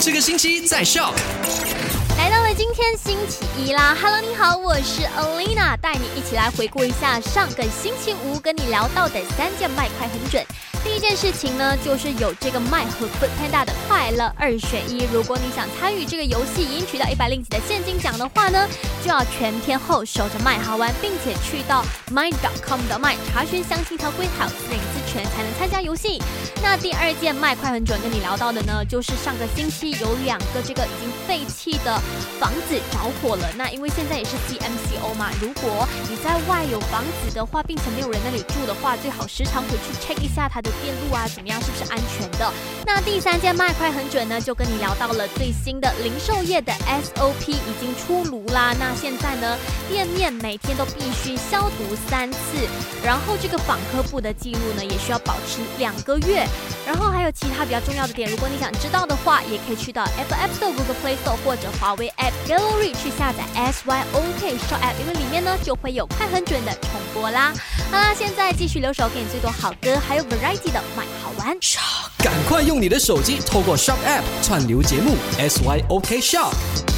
这个星期在笑。来到了今天星期一啦，Hello，你好，我是 Alina，带你一起来回顾一下上个星期五跟你聊到的三件卖快很准。第一件事情呢，就是有这个麦和 Food Panda 的快乐二选一。如果你想参与这个游戏，赢取到一百零几的现金奖的话呢，就要全天候守着麦好玩，并且去到 My.com 的麦查询详情条规还有私隐私权，才能参加游戏。那第二件卖快很准跟你聊到的呢，就是上个星期有两个这个已经废弃的房子着火了。那因为现在也是 CMCO 嘛，如果你在外有房子的话，并且没有人那里住的话，最好时常回去 check 一下它的。电路啊，怎么样？是不是安全的？那第三件卖快很准呢，就跟你聊到了最新的零售业的 SOP 已经出炉啦。那现在呢，店面每天都必须消毒三次，然后这个访客部的记录呢，也需要保持两个月。然后还有其他比较重要的点，如果你想知道的话，也可以去到 Apple App Store、Google Play Store 或者华为 App Gallery 去下载 SYOK Shop App，因为里面呢就会有快很准的重播啦。好啦，现在继续留守给你最多好歌，还有 Variety 的买好玩 Show，。赶快用你的手机透过 Shop App 串流节目 SYOK Shop。